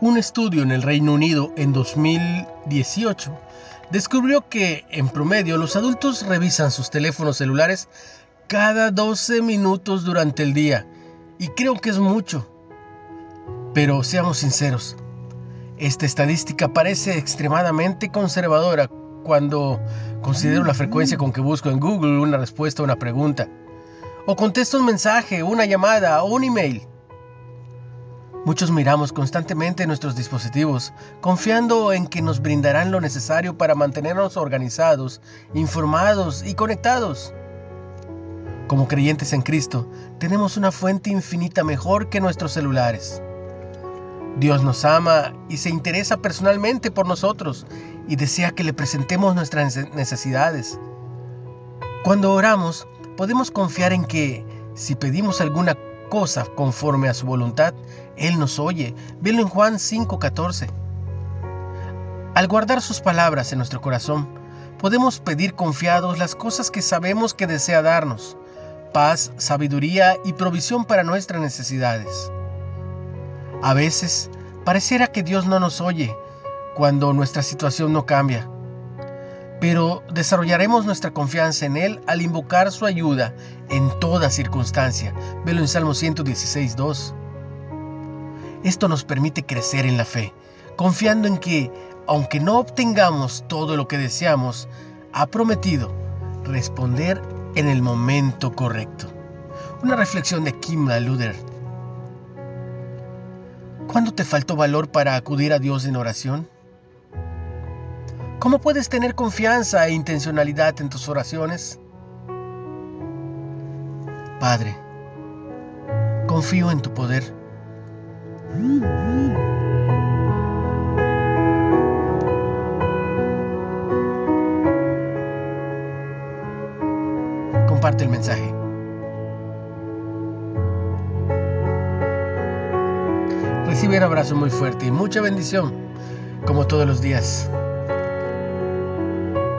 Un estudio en el Reino Unido en 2018 descubrió que, en promedio, los adultos revisan sus teléfonos celulares cada 12 minutos durante el día. Y creo que es mucho. Pero seamos sinceros, esta estadística parece extremadamente conservadora cuando considero la frecuencia con que busco en Google una respuesta a una pregunta, o contesto un mensaje, una llamada o un email. Muchos miramos constantemente nuestros dispositivos, confiando en que nos brindarán lo necesario para mantenernos organizados, informados y conectados. Como creyentes en Cristo, tenemos una fuente infinita mejor que nuestros celulares. Dios nos ama y se interesa personalmente por nosotros y desea que le presentemos nuestras necesidades. Cuando oramos, podemos confiar en que si pedimos alguna cosa conforme a su voluntad, Él nos oye. Velo en Juan 5:14. Al guardar sus palabras en nuestro corazón, podemos pedir confiados las cosas que sabemos que desea darnos, paz, sabiduría y provisión para nuestras necesidades. A veces, pareciera que Dios no nos oye cuando nuestra situación no cambia pero desarrollaremos nuestra confianza en Él al invocar su ayuda en toda circunstancia. Velo en Salmo 116, 2. Esto nos permite crecer en la fe, confiando en que, aunque no obtengamos todo lo que deseamos, ha prometido responder en el momento correcto. Una reflexión de Kim Luder. ¿Cuándo te faltó valor para acudir a Dios en oración? ¿Cómo puedes tener confianza e intencionalidad en tus oraciones? Padre, confío en tu poder. Comparte el mensaje. Recibe un abrazo muy fuerte y mucha bendición, como todos los días.